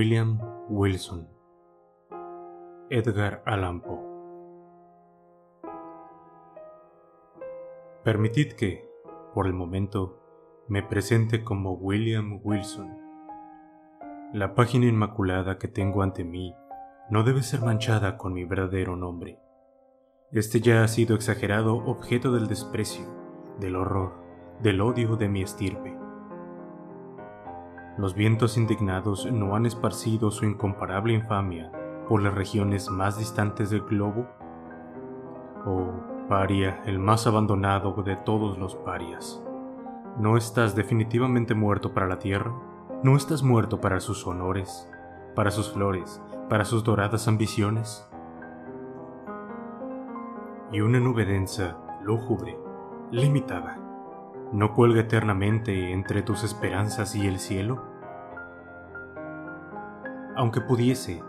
William Wilson Edgar Allan Poe Permitid que, por el momento, me presente como William Wilson. La página inmaculada que tengo ante mí no debe ser manchada con mi verdadero nombre. Este ya ha sido exagerado objeto del desprecio, del horror, del odio de mi estirpe. Los vientos indignados no han esparcido su incomparable infamia por las regiones más distantes del globo. Oh, paria, el más abandonado de todos los parias. ¿No estás definitivamente muerto para la tierra? ¿No estás muerto para sus honores, para sus flores, para sus doradas ambiciones? Y una nube densa, lúgubre, limitada, ¿no cuelga eternamente entre tus esperanzas y el cielo? Aunque pudiese,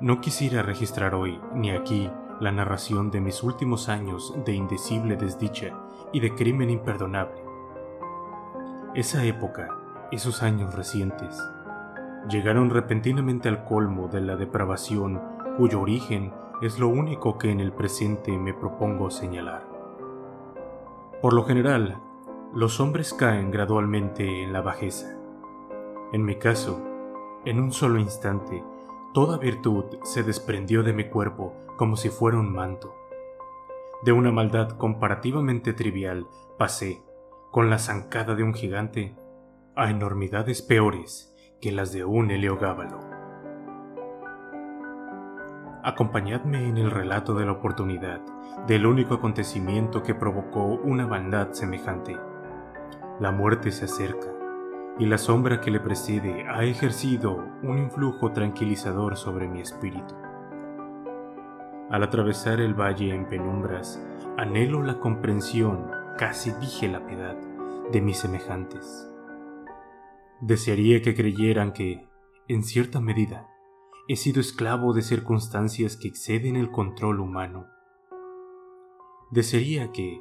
no quisiera registrar hoy ni aquí la narración de mis últimos años de indecible desdicha y de crimen imperdonable. Esa época, esos años recientes, llegaron repentinamente al colmo de la depravación cuyo origen es lo único que en el presente me propongo señalar. Por lo general, los hombres caen gradualmente en la bajeza. En mi caso, en un solo instante, toda virtud se desprendió de mi cuerpo como si fuera un manto. De una maldad comparativamente trivial pasé, con la zancada de un gigante, a enormidades peores que las de un heliogábalo. Acompañadme en el relato de la oportunidad, del único acontecimiento que provocó una maldad semejante. La muerte se acerca y la sombra que le precede ha ejercido un influjo tranquilizador sobre mi espíritu. Al atravesar el valle en penumbras, anhelo la comprensión, casi dije la piedad, de mis semejantes. Desearía que creyeran que, en cierta medida, he sido esclavo de circunstancias que exceden el control humano. Desearía que,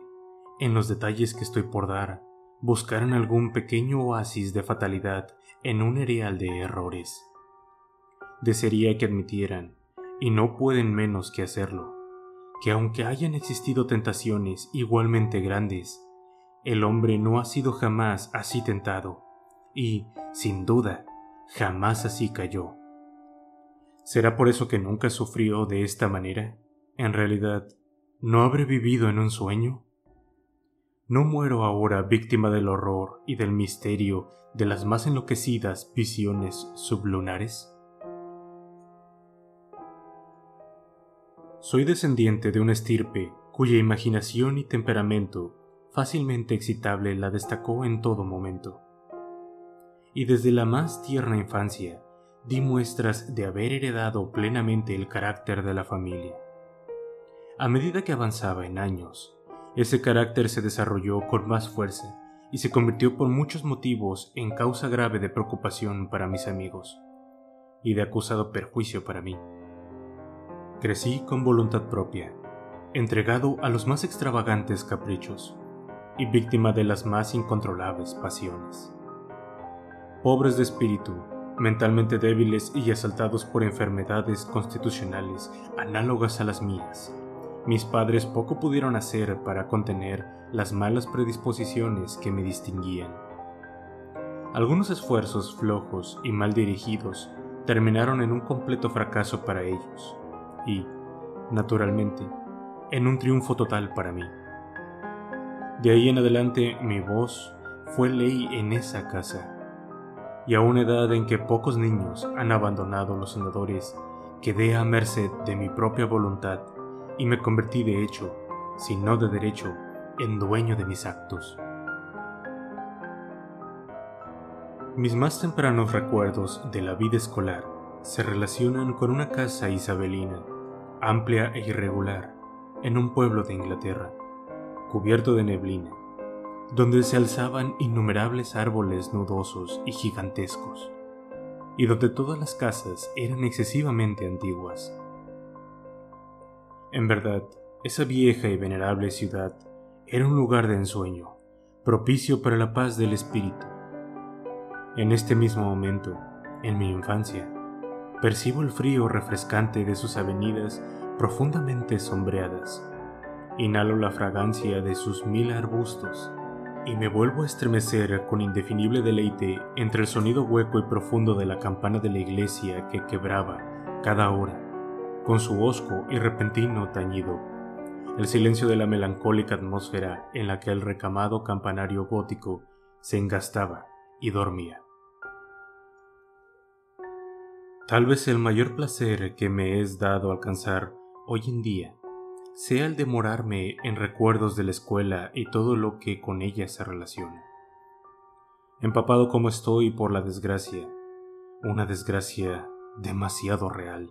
en los detalles que estoy por dar, buscaran algún pequeño oasis de fatalidad en un erial de errores. Desearía que admitieran, y no pueden menos que hacerlo, que aunque hayan existido tentaciones igualmente grandes, el hombre no ha sido jamás así tentado, y, sin duda, jamás así cayó. ¿Será por eso que nunca sufrió de esta manera? En realidad, ¿no habré vivido en un sueño? ¿No muero ahora víctima del horror y del misterio de las más enloquecidas visiones sublunares? Soy descendiente de una estirpe cuya imaginación y temperamento fácilmente excitable la destacó en todo momento. Y desde la más tierna infancia di muestras de haber heredado plenamente el carácter de la familia. A medida que avanzaba en años, ese carácter se desarrolló con más fuerza y se convirtió por muchos motivos en causa grave de preocupación para mis amigos y de acusado perjuicio para mí. Crecí con voluntad propia, entregado a los más extravagantes caprichos y víctima de las más incontrolables pasiones. Pobres de espíritu, mentalmente débiles y asaltados por enfermedades constitucionales análogas a las mías, mis padres poco pudieron hacer para contener las malas predisposiciones que me distinguían. Algunos esfuerzos flojos y mal dirigidos terminaron en un completo fracaso para ellos y, naturalmente, en un triunfo total para mí. De ahí en adelante mi voz fue ley en esa casa, y a una edad en que pocos niños han abandonado los senadores, quedé a merced de mi propia voluntad y me convertí de hecho, si no de derecho, en dueño de mis actos. Mis más tempranos recuerdos de la vida escolar se relacionan con una casa isabelina, amplia e irregular, en un pueblo de Inglaterra, cubierto de neblina, donde se alzaban innumerables árboles nudosos y gigantescos, y donde todas las casas eran excesivamente antiguas. En verdad, esa vieja y venerable ciudad era un lugar de ensueño, propicio para la paz del espíritu. En este mismo momento, en mi infancia, percibo el frío refrescante de sus avenidas profundamente sombreadas. Inhalo la fragancia de sus mil arbustos y me vuelvo a estremecer con indefinible deleite entre el sonido hueco y profundo de la campana de la iglesia que quebraba cada hora, con su hosco y repentino tañido, el silencio de la melancólica atmósfera en la que el recamado campanario gótico se engastaba y dormía. Tal vez el mayor placer que me es dado alcanzar hoy en día sea el demorarme en recuerdos de la escuela y todo lo que con ella se relaciona. Empapado como estoy por la desgracia, una desgracia demasiado real,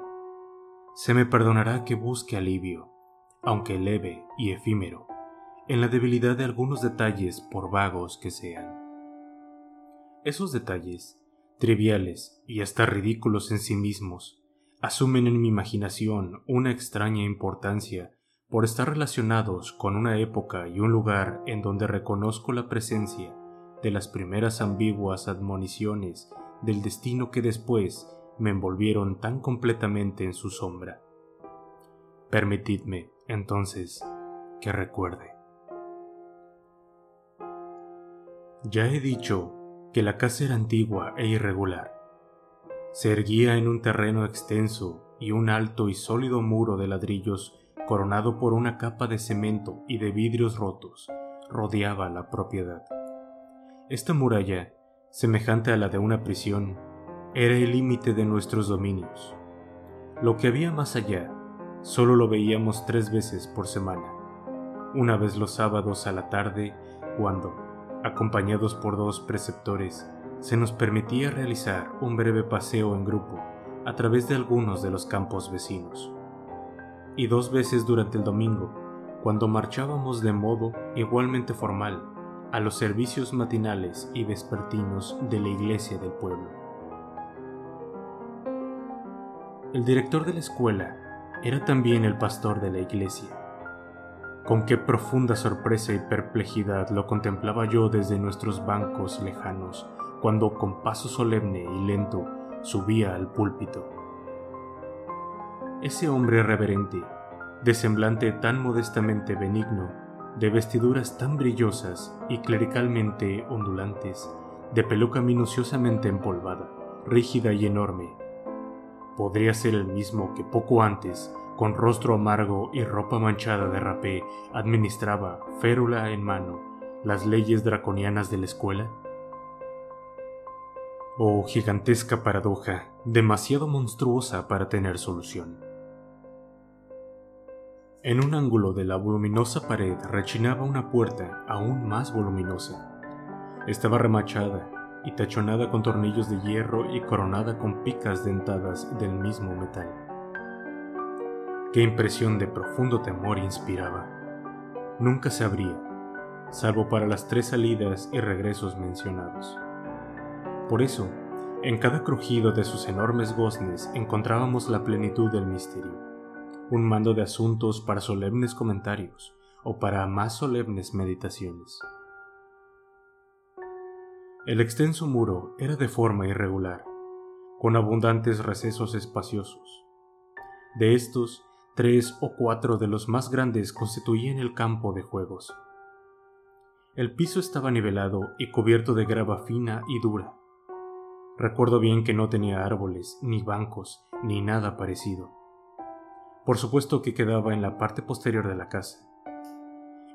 se me perdonará que busque alivio, aunque leve y efímero, en la debilidad de algunos detalles por vagos que sean. Esos detalles, triviales y hasta ridículos en sí mismos, asumen en mi imaginación una extraña importancia por estar relacionados con una época y un lugar en donde reconozco la presencia de las primeras ambiguas admoniciones del destino que después me envolvieron tan completamente en su sombra. Permitidme, entonces, que recuerde. Ya he dicho que la casa era antigua e irregular. Se erguía en un terreno extenso y un alto y sólido muro de ladrillos coronado por una capa de cemento y de vidrios rotos, rodeaba la propiedad. Esta muralla, semejante a la de una prisión, era el límite de nuestros dominios. Lo que había más allá, solo lo veíamos tres veces por semana, una vez los sábados a la tarde, cuando, acompañados por dos preceptores, se nos permitía realizar un breve paseo en grupo a través de algunos de los campos vecinos y dos veces durante el domingo, cuando marchábamos de modo igualmente formal a los servicios matinales y vespertinos de la iglesia del pueblo. El director de la escuela era también el pastor de la iglesia. Con qué profunda sorpresa y perplejidad lo contemplaba yo desde nuestros bancos lejanos, cuando con paso solemne y lento subía al púlpito ese hombre reverente, de semblante tan modestamente benigno, de vestiduras tan brillosas y clericalmente ondulantes, de peluca minuciosamente empolvada, rígida y enorme, podría ser el mismo que poco antes, con rostro amargo y ropa manchada de rapé, administraba, férula en mano, las leyes draconianas de la escuela? Oh gigantesca paradoja, demasiado monstruosa para tener solución. En un ángulo de la voluminosa pared rechinaba una puerta aún más voluminosa. Estaba remachada y tachonada con tornillos de hierro y coronada con picas dentadas del mismo metal. Qué impresión de profundo temor inspiraba. Nunca se abría, salvo para las tres salidas y regresos mencionados. Por eso, en cada crujido de sus enormes goznes encontrábamos la plenitud del misterio un mando de asuntos para solemnes comentarios o para más solemnes meditaciones. El extenso muro era de forma irregular, con abundantes recesos espaciosos. De estos, tres o cuatro de los más grandes constituían el campo de juegos. El piso estaba nivelado y cubierto de grava fina y dura. Recuerdo bien que no tenía árboles, ni bancos, ni nada parecido. Por supuesto que quedaba en la parte posterior de la casa.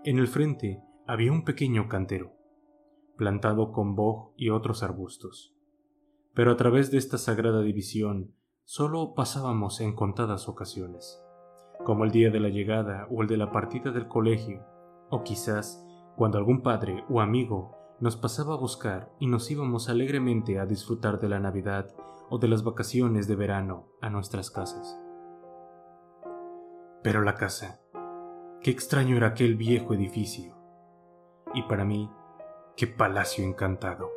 En el frente había un pequeño cantero, plantado con boj y otros arbustos. Pero a través de esta sagrada división solo pasábamos en contadas ocasiones, como el día de la llegada o el de la partida del colegio, o quizás cuando algún padre o amigo nos pasaba a buscar y nos íbamos alegremente a disfrutar de la Navidad o de las vacaciones de verano a nuestras casas. Pero la casa, qué extraño era aquel viejo edificio. Y para mí, qué palacio encantado.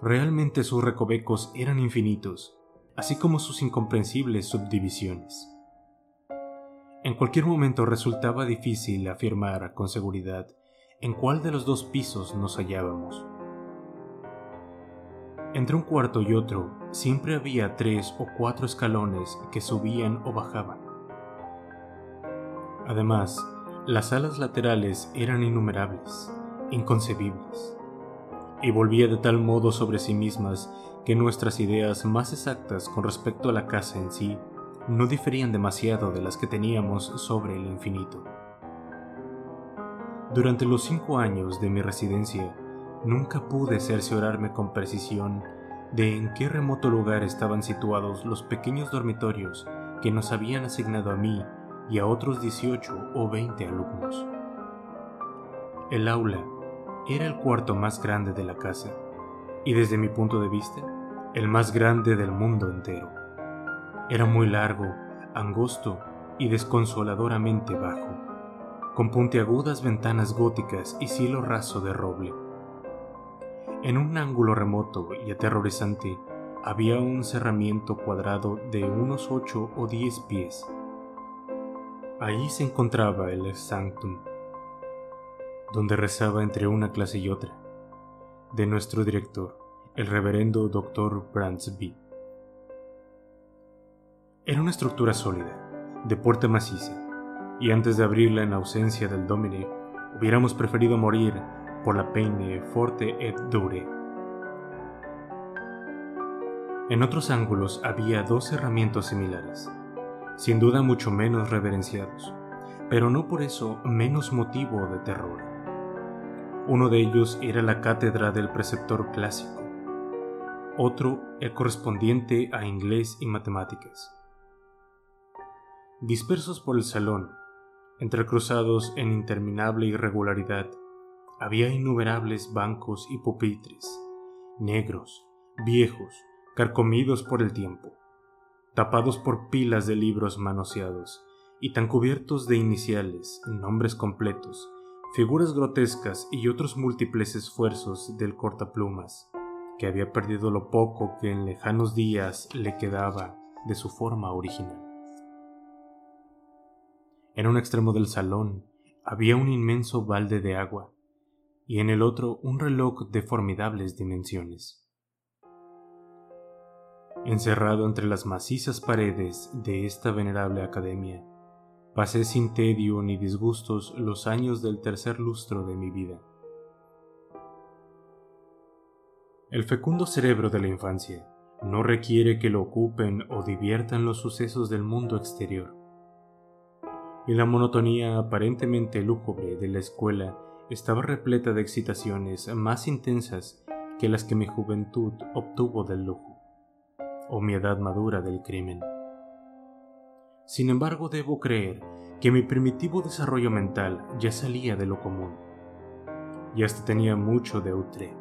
Realmente sus recovecos eran infinitos, así como sus incomprensibles subdivisiones. En cualquier momento resultaba difícil afirmar con seguridad en cuál de los dos pisos nos hallábamos. Entre un cuarto y otro siempre había tres o cuatro escalones que subían o bajaban. Además, las salas laterales eran innumerables, inconcebibles, y volvía de tal modo sobre sí mismas que nuestras ideas más exactas con respecto a la casa en sí no diferían demasiado de las que teníamos sobre el infinito. Durante los cinco años de mi residencia, nunca pude cerciorarme con precisión de en qué remoto lugar estaban situados los pequeños dormitorios que nos habían asignado a mí y a otros 18 o 20 alumnos. El aula era el cuarto más grande de la casa y desde mi punto de vista, el más grande del mundo entero. Era muy largo, angosto y desconsoladoramente bajo, con puntiagudas ventanas góticas y cielo raso de roble. En un ángulo remoto y aterrorizante había un cerramiento cuadrado de unos ocho o diez pies. Allí se encontraba el sanctum, donde rezaba entre una clase y otra, de nuestro director, el reverendo Dr. Brandsby. Era una estructura sólida, de puerta maciza, y antes de abrirla en ausencia del Domine, hubiéramos preferido morir por la peine forte et dure. En otros ángulos había dos herramientas similares, sin duda mucho menos reverenciados, pero no por eso menos motivo de terror. Uno de ellos era la cátedra del preceptor clásico, otro el correspondiente a inglés y matemáticas. Dispersos por el salón, entrecruzados en interminable irregularidad, había innumerables bancos y pupitres, negros, viejos, carcomidos por el tiempo, tapados por pilas de libros manoseados y tan cubiertos de iniciales, nombres completos, figuras grotescas y otros múltiples esfuerzos del cortaplumas, que había perdido lo poco que en lejanos días le quedaba de su forma original. En un extremo del salón había un inmenso balde de agua y en el otro un reloj de formidables dimensiones. Encerrado entre las macizas paredes de esta venerable academia, pasé sin tedio ni disgustos los años del tercer lustro de mi vida. El fecundo cerebro de la infancia no requiere que lo ocupen o diviertan los sucesos del mundo exterior y la monotonía aparentemente lúgubre de la escuela estaba repleta de excitaciones más intensas que las que mi juventud obtuvo del lujo, o mi edad madura del crimen. Sin embargo, debo creer que mi primitivo desarrollo mental ya salía de lo común, y hasta tenía mucho de outre.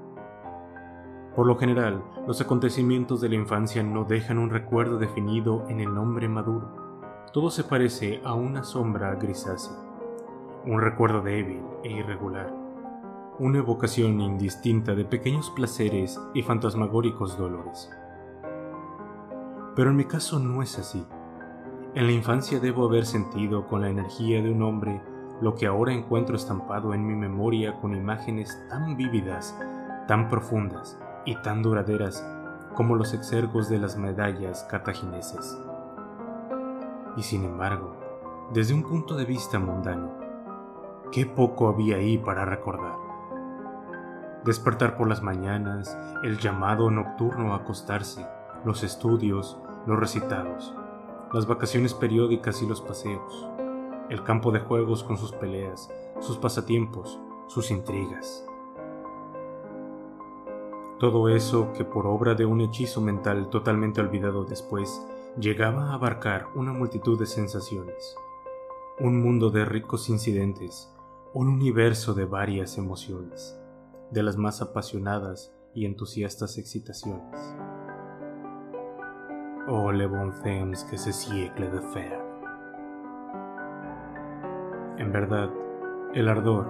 Por lo general, los acontecimientos de la infancia no dejan un recuerdo definido en el nombre maduro todo se parece a una sombra grisácea, un recuerdo débil e irregular, una evocación indistinta de pequeños placeres y fantasmagóricos dolores. Pero en mi caso no es así. En la infancia debo haber sentido con la energía de un hombre lo que ahora encuentro estampado en mi memoria con imágenes tan vívidas, tan profundas y tan duraderas como los exergos de las medallas cartagineses. Y sin embargo, desde un punto de vista mundano, qué poco había ahí para recordar. Despertar por las mañanas, el llamado nocturno a acostarse, los estudios, los recitados, las vacaciones periódicas y los paseos, el campo de juegos con sus peleas, sus pasatiempos, sus intrigas. Todo eso que por obra de un hechizo mental totalmente olvidado después llegaba a abarcar una multitud de sensaciones, un mundo de ricos incidentes, un universo de varias emociones, de las más apasionadas y entusiastas excitaciones. Le bon temps que ce siècle de fer. En verdad, el ardor,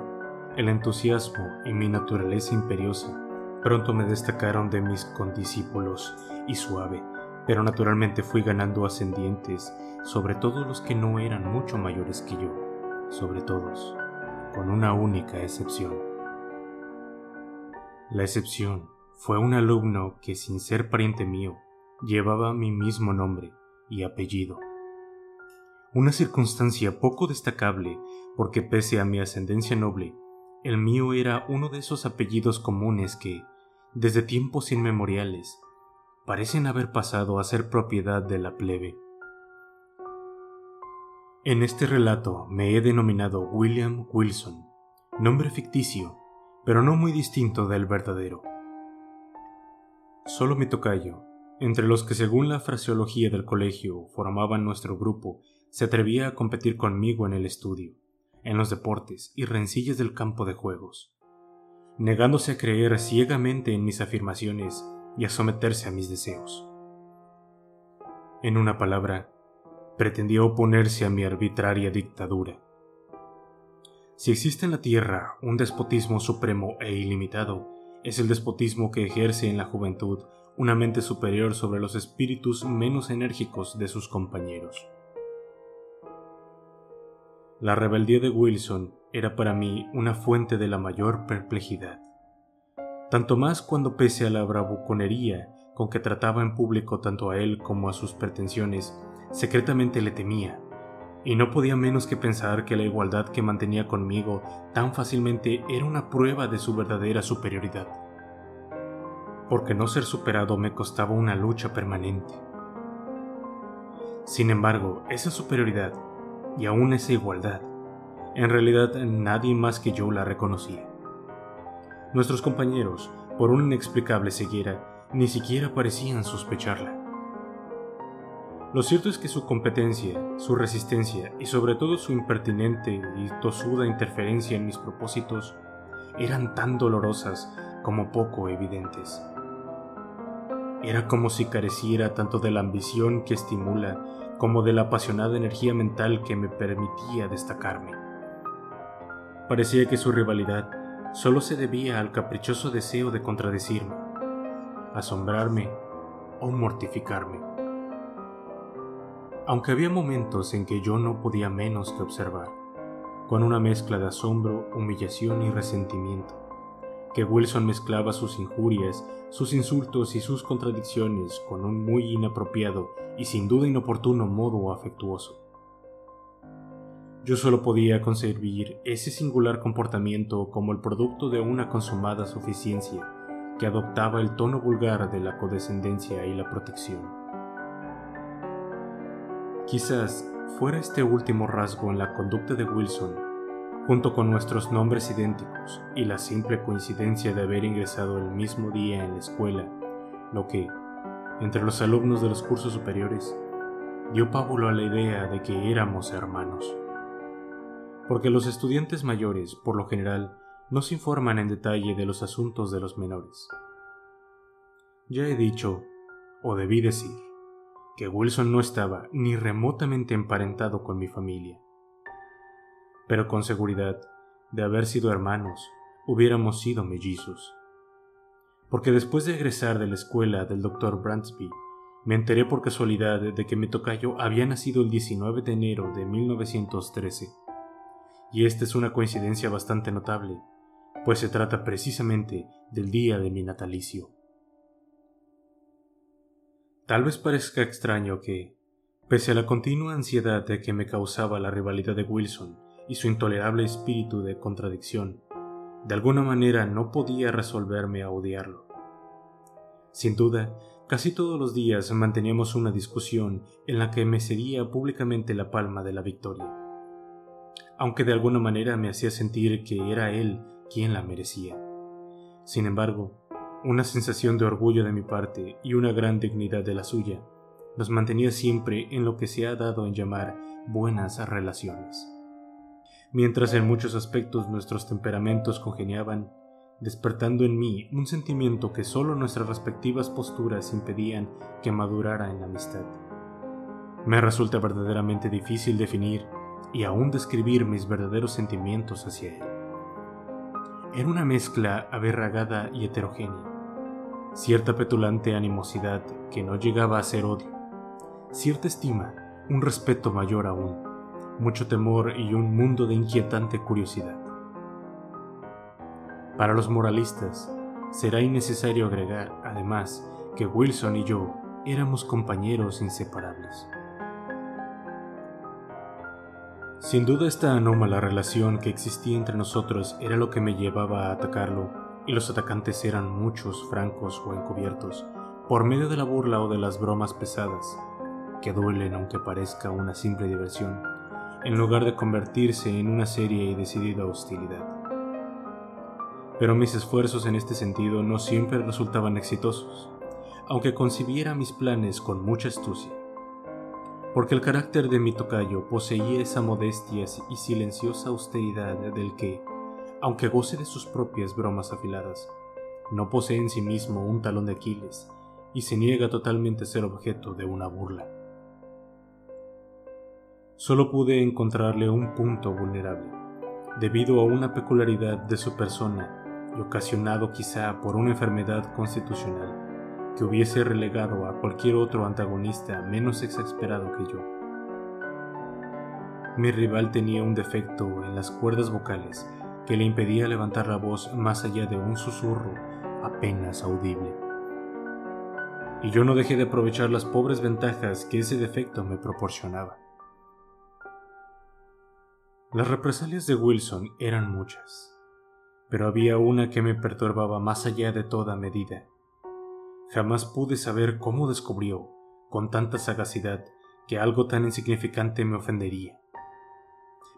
el entusiasmo y mi naturaleza imperiosa pronto me destacaron de mis condiscípulos y suave, pero naturalmente fui ganando ascendientes sobre todos los que no eran mucho mayores que yo, sobre todos, con una única excepción. La excepción fue un alumno que, sin ser pariente mío, llevaba mi mismo nombre y apellido. Una circunstancia poco destacable porque pese a mi ascendencia noble, el mío era uno de esos apellidos comunes que, desde tiempos inmemoriales, parecen haber pasado a ser propiedad de la plebe. En este relato me he denominado William Wilson, nombre ficticio, pero no muy distinto del verdadero. Solo mi tocayo, entre los que según la fraseología del colegio formaban nuestro grupo, se atrevía a competir conmigo en el estudio, en los deportes y rencillas del campo de juegos, negándose a creer ciegamente en mis afirmaciones y a someterse a mis deseos. En una palabra, pretendió oponerse a mi arbitraria dictadura. Si existe en la Tierra un despotismo supremo e ilimitado, es el despotismo que ejerce en la juventud una mente superior sobre los espíritus menos enérgicos de sus compañeros. La rebeldía de Wilson era para mí una fuente de la mayor perplejidad, tanto más cuando pese a la bravuconería con que trataba en público tanto a él como a sus pretensiones, secretamente le temía, y no podía menos que pensar que la igualdad que mantenía conmigo tan fácilmente era una prueba de su verdadera superioridad porque no ser superado me costaba una lucha permanente. Sin embargo, esa superioridad, y aún esa igualdad, en realidad nadie más que yo la reconocía. Nuestros compañeros, por una inexplicable ceguera, ni siquiera parecían sospecharla. Lo cierto es que su competencia, su resistencia y sobre todo su impertinente y tosuda interferencia en mis propósitos eran tan dolorosas como poco evidentes. Era como si careciera tanto de la ambición que estimula como de la apasionada energía mental que me permitía destacarme. Parecía que su rivalidad solo se debía al caprichoso deseo de contradecirme, asombrarme o mortificarme. Aunque había momentos en que yo no podía menos que observar, con una mezcla de asombro, humillación y resentimiento, que Wilson mezclaba sus injurias, sus insultos y sus contradicciones con un muy inapropiado y sin duda inoportuno modo afectuoso. Yo solo podía concebir ese singular comportamiento como el producto de una consumada suficiencia que adoptaba el tono vulgar de la condescendencia y la protección. Quizás fuera este último rasgo en la conducta de Wilson junto con nuestros nombres idénticos y la simple coincidencia de haber ingresado el mismo día en la escuela, lo que, entre los alumnos de los cursos superiores, dio pábulo a la idea de que éramos hermanos. Porque los estudiantes mayores, por lo general, no se informan en detalle de los asuntos de los menores. Ya he dicho, o debí decir, que Wilson no estaba ni remotamente emparentado con mi familia pero con seguridad, de haber sido hermanos, hubiéramos sido mellizos. Porque después de egresar de la escuela del Dr. Brandsby, me enteré por casualidad de que mi tocayo había nacido el 19 de enero de 1913. Y esta es una coincidencia bastante notable, pues se trata precisamente del día de mi natalicio. Tal vez parezca extraño que, pese a la continua ansiedad que me causaba la rivalidad de Wilson y su intolerable espíritu de contradicción, de alguna manera no podía resolverme a odiarlo. Sin duda, casi todos los días manteníamos una discusión en la que me cedía públicamente la palma de la victoria, aunque de alguna manera me hacía sentir que era él quien la merecía. Sin embargo, una sensación de orgullo de mi parte y una gran dignidad de la suya nos mantenía siempre en lo que se ha dado en llamar buenas relaciones mientras en muchos aspectos nuestros temperamentos congeniaban, despertando en mí un sentimiento que solo nuestras respectivas posturas impedían que madurara en la amistad. Me resulta verdaderamente difícil definir y aún describir mis verdaderos sentimientos hacia él. Era una mezcla aberragada y heterogénea, cierta petulante animosidad que no llegaba a ser odio, cierta estima, un respeto mayor aún mucho temor y un mundo de inquietante curiosidad. Para los moralistas, Será innecesario agregar, además, que Wilson y yo éramos compañeros inseparables. Sin duda esta anómala relación que existía entre nosotros era lo que me llevaba a atacarlo, y los atacantes eran muchos, francos o encubiertos, por medio de la burla o de las bromas pesadas, que duelen aunque parezca una simple diversión, en lugar de convertirse en una seria y decidida hostilidad pero mis esfuerzos en este sentido no siempre resultaban exitosos, aunque concibiera mis planes con mucha astucia. Porque el carácter de mi tocayo poseía esa modestia y silenciosa austeridad del que, aunque goce de sus propias bromas afiladas, no posee en sí mismo un talón de Aquiles y se niega totalmente a ser objeto de una burla. Solo pude encontrarle un punto vulnerable, debido a una peculiaridad de su persona y ocasionado quizá por una enfermedad constitucional que hubiese relegado a cualquier otro antagonista menos exasperado que yo. Mi rival tenía un defecto en las cuerdas vocales que le impedía levantar la voz más allá de un susurro apenas audible. Y yo no dejé de aprovechar las pobres ventajas que ese defecto me proporcionaba. Las represalias de Wilson eran muchas pero había una que me perturbaba más allá de toda medida. Jamás pude saber cómo descubrió, con tanta sagacidad, que algo tan insignificante me ofendería.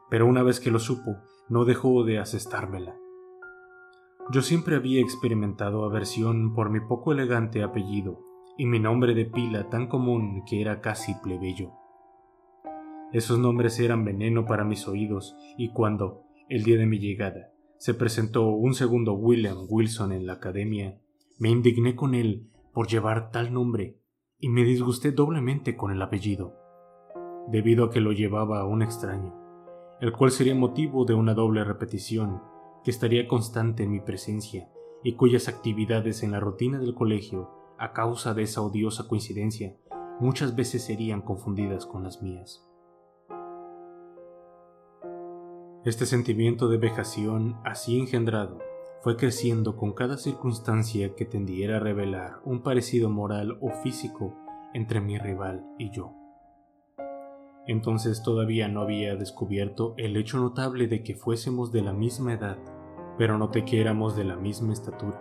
Pero una vez que lo supo, no dejó de asestármela. Yo siempre había experimentado aversión por mi poco elegante apellido y mi nombre de pila tan común que era casi plebeyo. Esos nombres eran veneno para mis oídos y cuando, el día de mi llegada, se presentó un segundo William Wilson en la academia, me indigné con él por llevar tal nombre y me disgusté doblemente con el apellido, debido a que lo llevaba un extraño, el cual sería motivo de una doble repetición que estaría constante en mi presencia y cuyas actividades en la rutina del colegio, a causa de esa odiosa coincidencia, muchas veces serían confundidas con las mías. Este sentimiento de vejación así engendrado fue creciendo con cada circunstancia que tendiera a revelar un parecido moral o físico entre mi rival y yo. Entonces todavía no había descubierto el hecho notable de que fuésemos de la misma edad, pero noté que de la misma estatura,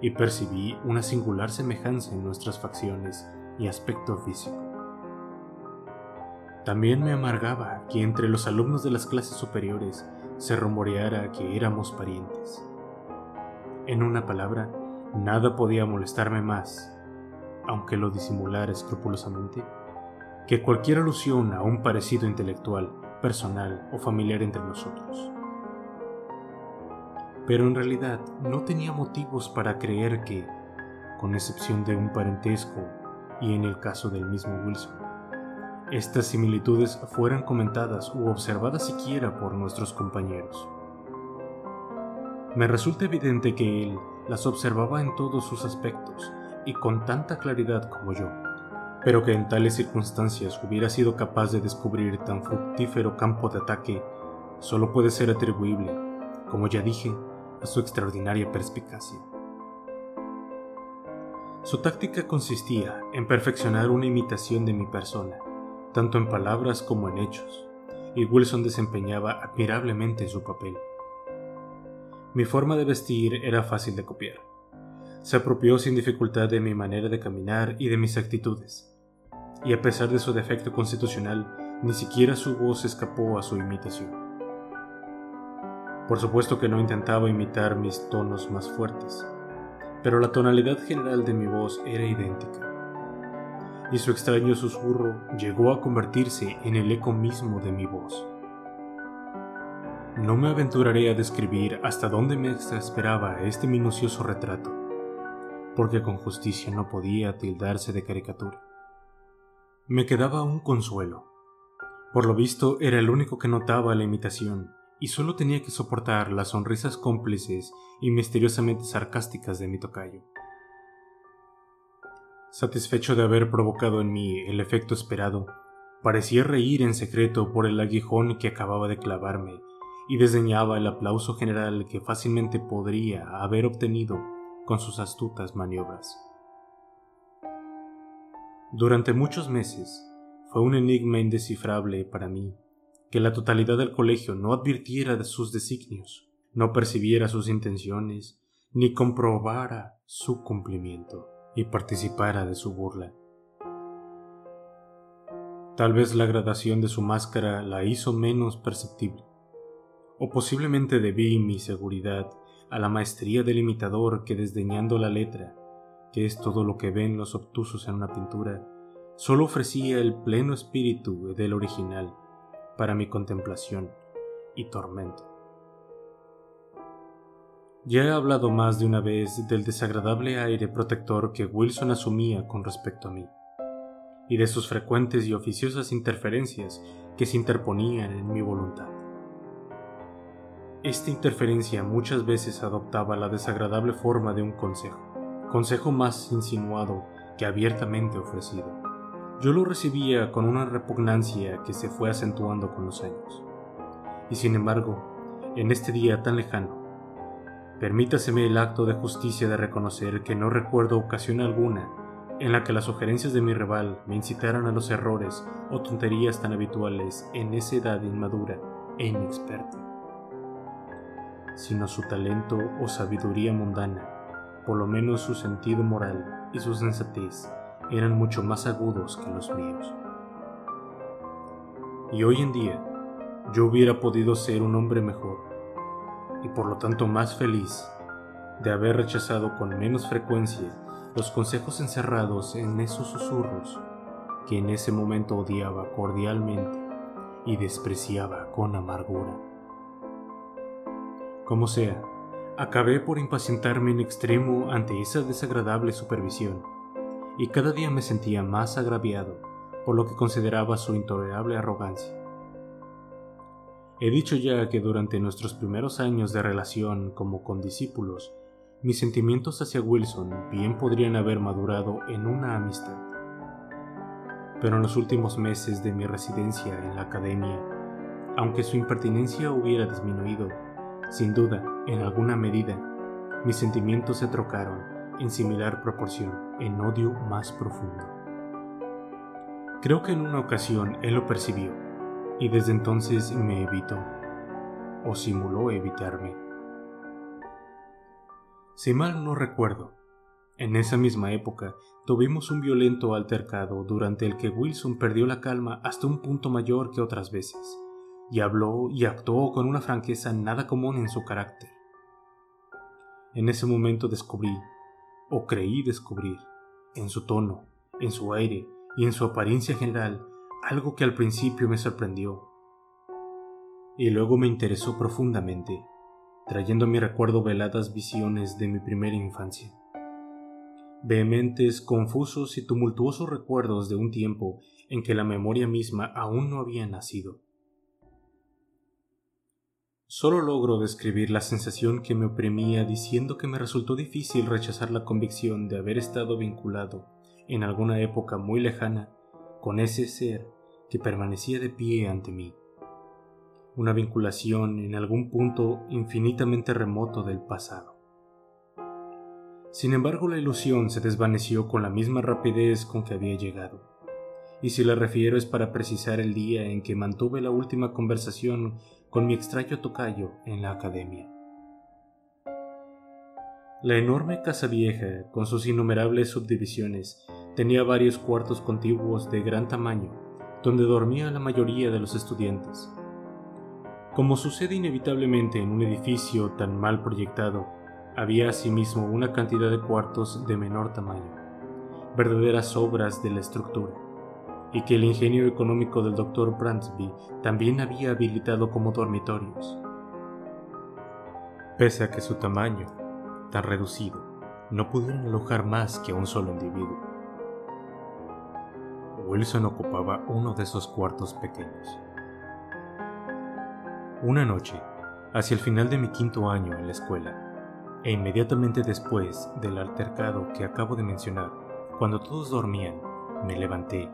y percibí una singular semejanza en nuestras facciones y aspecto físico. También me amargaba que entre los alumnos de las clases superiores se rumoreara que éramos parientes. En una palabra, nada podía molestarme más, aunque lo disimulara escrupulosamente, que cualquier alusión a un parecido intelectual, personal o familiar entre nosotros. Pero en realidad no tenía motivos para creer que, con excepción de un parentesco y en el caso del mismo Wilson, estas similitudes fueran comentadas u observadas siquiera por nuestros compañeros. Me resulta evidente que él las observaba en todos sus aspectos y con tanta claridad como yo, pero que en tales circunstancias hubiera sido capaz de descubrir tan fructífero campo de ataque solo puede ser atribuible, como ya dije, a su extraordinaria perspicacia. Su táctica consistía en perfeccionar una imitación de mi persona, tanto en palabras como en hechos, y Wilson desempeñaba admirablemente su papel. Mi forma de vestir era fácil de copiar. Se apropió sin dificultad de mi manera de caminar y de mis actitudes, y a pesar de su defecto constitucional, ni siquiera su voz escapó a su imitación. Por supuesto que no intentaba imitar mis tonos más fuertes, pero la tonalidad general de mi voz era idéntica y su extraño susurro llegó a convertirse en el eco mismo de mi voz. No me aventuraré a describir hasta dónde me exasperaba este minucioso retrato, porque con justicia no podía tildarse de caricatura. Me quedaba un consuelo. Por lo visto era el único que notaba la imitación y solo tenía que soportar las sonrisas cómplices y misteriosamente sarcásticas de mi tocayo. Satisfecho de haber provocado en mí el efecto esperado, parecía reír en secreto por el aguijón que acababa de clavarme y desdeñaba el aplauso general que fácilmente podría haber obtenido con sus astutas maniobras. Durante muchos meses fue un enigma indescifrable para mí que la totalidad del colegio no advirtiera sus designios, no percibiera sus intenciones, ni comprobara su cumplimiento y participara de su burla. Tal vez la gradación de su máscara la hizo menos perceptible, o posiblemente debí mi seguridad a la maestría del imitador que desdeñando la letra, que es todo lo que ven los obtusos en una pintura, solo ofrecía el pleno espíritu del original para mi contemplación y tormento. Ya he hablado más de una vez del desagradable aire protector que Wilson asumía con respecto a mí, y de sus frecuentes y oficiosas interferencias que se interponían en mi voluntad. Esta interferencia muchas veces adoptaba la desagradable forma de un consejo, consejo más insinuado que abiertamente ofrecido. Yo lo recibía con una repugnancia que se fue acentuando con los años. Y sin embargo, en este día tan lejano, Permítaseme el acto de justicia de reconocer que no recuerdo ocasión alguna en la que las sugerencias de mi rival me incitaran a los errores o tonterías tan habituales en esa edad inmadura e inexperta, sino su talento o sabiduría mundana, por lo menos su sentido moral y su sensatez eran mucho más agudos que los míos. Y hoy en día yo hubiera podido ser un hombre mejor y por lo tanto más feliz de haber rechazado con menos frecuencia los consejos encerrados en esos susurros que en ese momento odiaba cordialmente y despreciaba con amargura. Como sea, acabé por impacientarme en extremo ante esa desagradable supervisión, y cada día me sentía más agraviado por lo que consideraba su intolerable arrogancia. He dicho ya que durante nuestros primeros años de relación como condiscípulos, mis sentimientos hacia Wilson bien podrían haber madurado en una amistad. Pero en los últimos meses de mi residencia en la academia, aunque su impertinencia hubiera disminuido, sin duda, en alguna medida, mis sentimientos se trocaron en similar proporción en odio más profundo. Creo que en una ocasión él lo percibió y desde entonces me evitó, o simuló evitarme. Si mal no recuerdo, en esa misma época tuvimos un violento altercado durante el que Wilson perdió la calma hasta un punto mayor que otras veces, y habló y actuó con una franqueza nada común en su carácter. En ese momento descubrí, o creí descubrir, en su tono, en su aire y en su apariencia general, algo que al principio me sorprendió y luego me interesó profundamente, trayendo a mi recuerdo veladas visiones de mi primera infancia. Vehementes, confusos y tumultuosos recuerdos de un tiempo en que la memoria misma aún no había nacido. Solo logro describir la sensación que me oprimía diciendo que me resultó difícil rechazar la convicción de haber estado vinculado, en alguna época muy lejana, con ese ser que permanecía de pie ante mí, una vinculación en algún punto infinitamente remoto del pasado. Sin embargo, la ilusión se desvaneció con la misma rapidez con que había llegado, y si la refiero es para precisar el día en que mantuve la última conversación con mi extraño tocayo en la academia. La enorme casa vieja, con sus innumerables subdivisiones, tenía varios cuartos contiguos de gran tamaño, donde dormía la mayoría de los estudiantes. Como sucede inevitablemente en un edificio tan mal proyectado, había asimismo una cantidad de cuartos de menor tamaño, verdaderas obras de la estructura, y que el ingenio económico del Dr. Brandsby también había habilitado como dormitorios. Pese a que su tamaño, tan reducido, no pudieron alojar más que a un solo individuo. Wilson ocupaba uno de esos cuartos pequeños. Una noche, hacia el final de mi quinto año en la escuela, e inmediatamente después del altercado que acabo de mencionar, cuando todos dormían, me levanté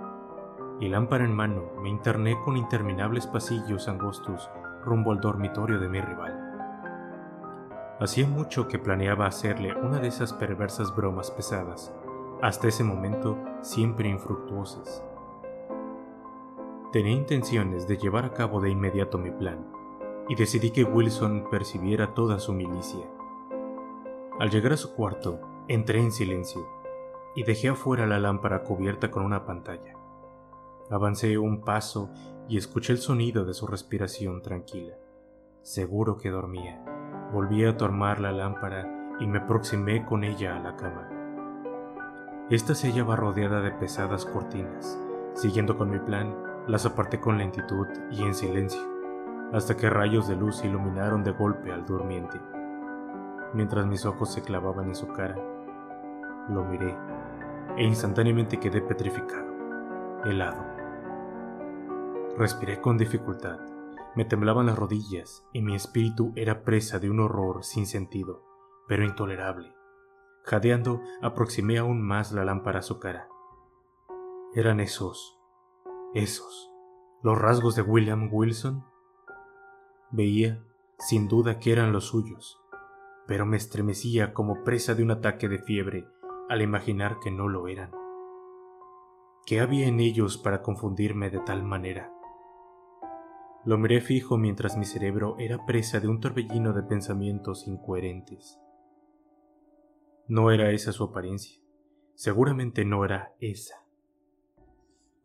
y lámpara en mano me interné con interminables pasillos angostos rumbo al dormitorio de mi rival. Hacía mucho que planeaba hacerle una de esas perversas bromas pesadas, hasta ese momento siempre infructuosas. Tenía intenciones de llevar a cabo de inmediato mi plan, y decidí que Wilson percibiera toda su milicia. Al llegar a su cuarto, entré en silencio y dejé afuera la lámpara cubierta con una pantalla. Avancé un paso y escuché el sonido de su respiración tranquila. Seguro que dormía. Volví a tomar la lámpara y me aproximé con ella a la cama. Esta se hallaba rodeada de pesadas cortinas. Siguiendo con mi plan, las aparté con lentitud y en silencio, hasta que rayos de luz iluminaron de golpe al durmiente. Mientras mis ojos se clavaban en su cara, lo miré e instantáneamente quedé petrificado, helado. Respiré con dificultad, me temblaban las rodillas y mi espíritu era presa de un horror sin sentido, pero intolerable. Jadeando, aproximé aún más la lámpara a su cara. Eran esos, esos, los rasgos de William Wilson. Veía, sin duda, que eran los suyos, pero me estremecía como presa de un ataque de fiebre al imaginar que no lo eran. ¿Qué había en ellos para confundirme de tal manera? Lo miré fijo mientras mi cerebro era presa de un torbellino de pensamientos incoherentes. No era esa su apariencia. Seguramente no era esa.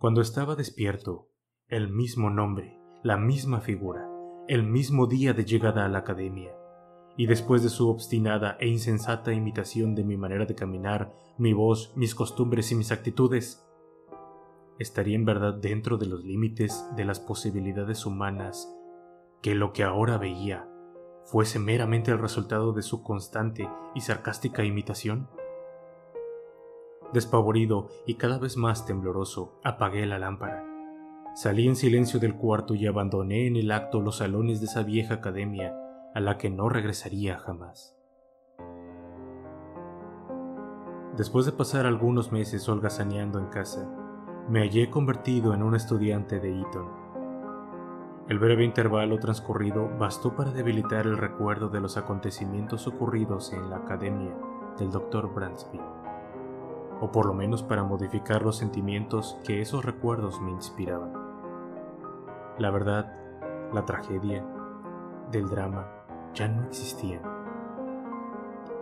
Cuando estaba despierto, el mismo nombre, la misma figura, el mismo día de llegada a la academia, y después de su obstinada e insensata imitación de mi manera de caminar, mi voz, mis costumbres y mis actitudes, estaría en verdad dentro de los límites de las posibilidades humanas que lo que ahora veía fuese meramente el resultado de su constante y sarcástica imitación? Despavorido y cada vez más tembloroso, apagué la lámpara. Salí en silencio del cuarto y abandoné en el acto los salones de esa vieja academia a la que no regresaría jamás. Después de pasar algunos meses holgazaneando en casa, me hallé convertido en un estudiante de Eton. El breve intervalo transcurrido bastó para debilitar el recuerdo de los acontecimientos ocurridos en la academia del Dr. Bransby, o por lo menos para modificar los sentimientos que esos recuerdos me inspiraban. La verdad, la tragedia, del drama, ya no existían.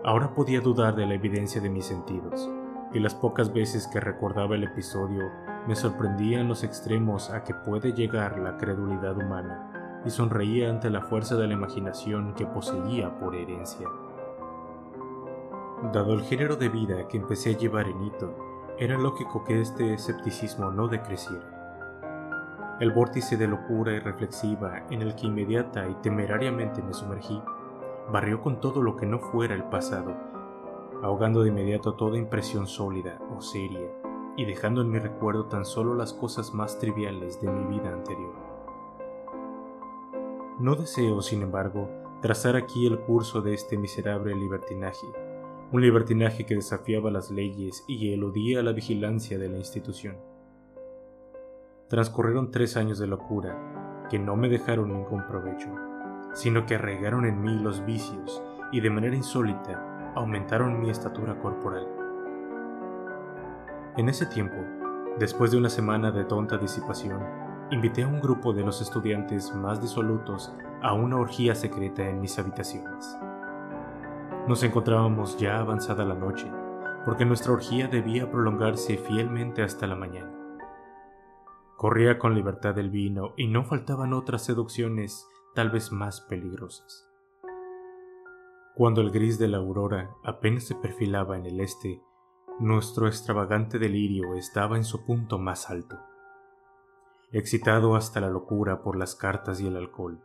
Ahora podía dudar de la evidencia de mis sentidos, y las pocas veces que recordaba el episodio me sorprendía en los extremos a que puede llegar la credulidad humana y sonreía ante la fuerza de la imaginación que poseía por herencia. Dado el género de vida que empecé a llevar en Eton, era lógico que este escepticismo no decreciera. El vórtice de locura irreflexiva en el que inmediata y temerariamente me sumergí barrió con todo lo que no fuera el pasado, ahogando de inmediato toda impresión sólida o seria y dejando en mi recuerdo tan solo las cosas más triviales de mi vida anterior. No deseo, sin embargo, trazar aquí el curso de este miserable libertinaje, un libertinaje que desafiaba las leyes y eludía la vigilancia de la institución. Transcurrieron tres años de locura que no me dejaron ningún provecho, sino que arraigaron en mí los vicios y de manera insólita aumentaron mi estatura corporal. En ese tiempo, después de una semana de tonta disipación, invité a un grupo de los estudiantes más disolutos a una orgía secreta en mis habitaciones. Nos encontrábamos ya avanzada la noche, porque nuestra orgía debía prolongarse fielmente hasta la mañana. Corría con libertad el vino y no faltaban otras seducciones tal vez más peligrosas. Cuando el gris de la aurora apenas se perfilaba en el este, nuestro extravagante delirio estaba en su punto más alto. Excitado hasta la locura por las cartas y el alcohol,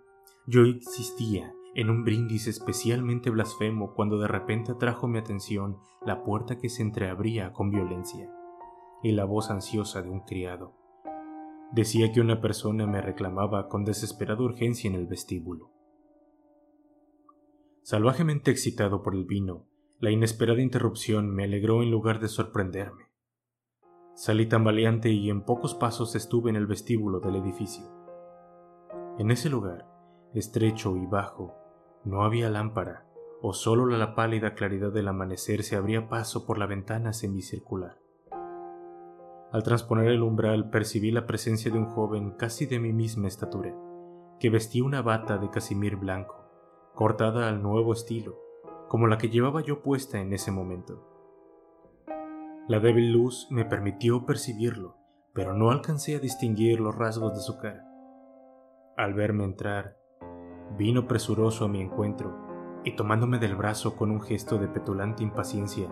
yo existía en un brindis especialmente blasfemo cuando de repente atrajo mi atención la puerta que se entreabría con violencia y la voz ansiosa de un criado. Decía que una persona me reclamaba con desesperada urgencia en el vestíbulo. Salvajemente excitado por el vino, la inesperada interrupción me alegró en lugar de sorprenderme. Salí tambaleante y en pocos pasos estuve en el vestíbulo del edificio. En ese lugar, estrecho y bajo, no había lámpara, o solo la pálida claridad del amanecer se abría paso por la ventana semicircular. Al transponer el umbral percibí la presencia de un joven casi de mi misma estatura, que vestía una bata de casimir blanco, cortada al nuevo estilo, como la que llevaba yo puesta en ese momento. La débil luz me permitió percibirlo, pero no alcancé a distinguir los rasgos de su cara. Al verme entrar, vino presuroso a mi encuentro y tomándome del brazo con un gesto de petulante impaciencia,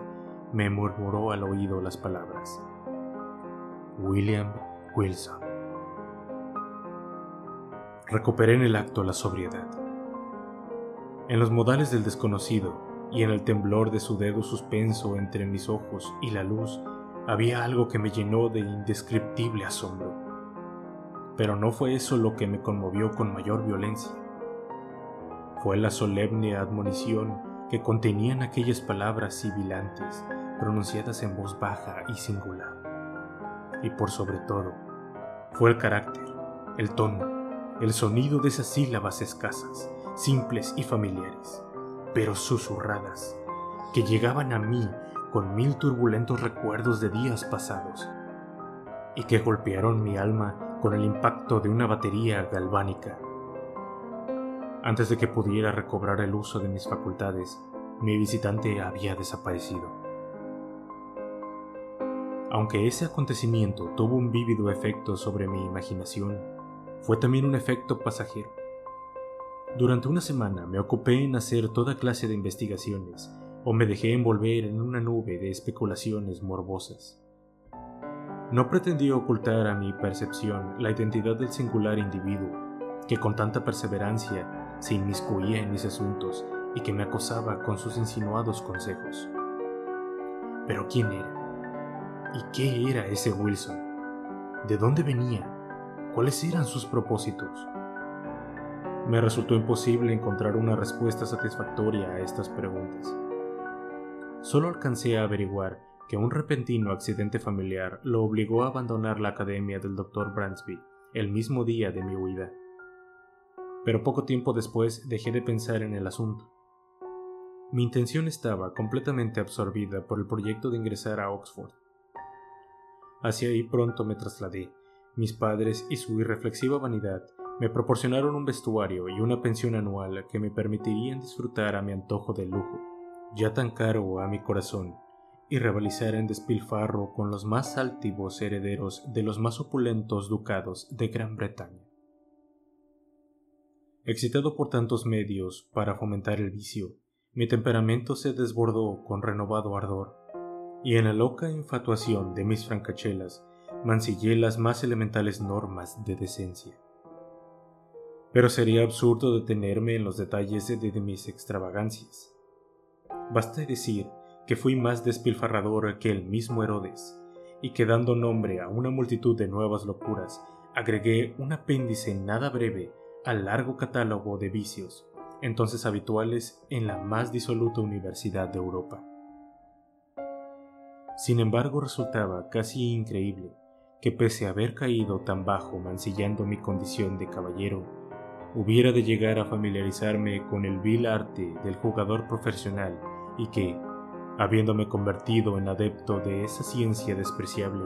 me murmuró al oído las palabras. William Wilson. Recuperé en el acto la sobriedad. En los modales del desconocido y en el temblor de su dedo suspenso entre mis ojos y la luz había algo que me llenó de indescriptible asombro. Pero no fue eso lo que me conmovió con mayor violencia. Fue la solemne admonición que contenían aquellas palabras sibilantes pronunciadas en voz baja y singular y por sobre todo, fue el carácter, el tono, el sonido de esas sílabas escasas, simples y familiares, pero susurradas, que llegaban a mí con mil turbulentos recuerdos de días pasados, y que golpearon mi alma con el impacto de una batería galvánica. Antes de que pudiera recobrar el uso de mis facultades, mi visitante había desaparecido. Aunque ese acontecimiento tuvo un vívido efecto sobre mi imaginación, fue también un efecto pasajero. Durante una semana me ocupé en hacer toda clase de investigaciones o me dejé envolver en una nube de especulaciones morbosas. No pretendí ocultar a mi percepción la identidad del singular individuo que con tanta perseverancia se inmiscuía en mis asuntos y que me acosaba con sus insinuados consejos. Pero ¿quién era? ¿Y qué era ese Wilson? ¿De dónde venía? ¿Cuáles eran sus propósitos? Me resultó imposible encontrar una respuesta satisfactoria a estas preguntas. Solo alcancé a averiguar que un repentino accidente familiar lo obligó a abandonar la academia del Dr. Bransby el mismo día de mi huida. Pero poco tiempo después dejé de pensar en el asunto. Mi intención estaba completamente absorbida por el proyecto de ingresar a Oxford Hacia ahí pronto me trasladé. Mis padres y su irreflexiva vanidad me proporcionaron un vestuario y una pensión anual que me permitirían disfrutar a mi antojo del lujo, ya tan caro a mi corazón, y rivalizar en despilfarro con los más altivos herederos de los más opulentos ducados de Gran Bretaña. Excitado por tantos medios para fomentar el vicio, mi temperamento se desbordó con renovado ardor y en la loca infatuación de mis francachelas mancillé las más elementales normas de decencia. Pero sería absurdo detenerme en los detalles de, mis extravagancias. Basta decir que fui más despilfarrador que el mismo Herodes, y que dando nombre a una multitud de nuevas locuras, agregué un apéndice nada breve al largo catálogo de vicios, entonces habituales en la más disoluta universidad de Europa. Sin embargo, resultaba casi increíble que pese a haber caído tan bajo mancillando mi condición de caballero, hubiera de llegar a familiarizarme con el vil arte del jugador profesional y que, habiéndome convertido en adepto de esa ciencia despreciable,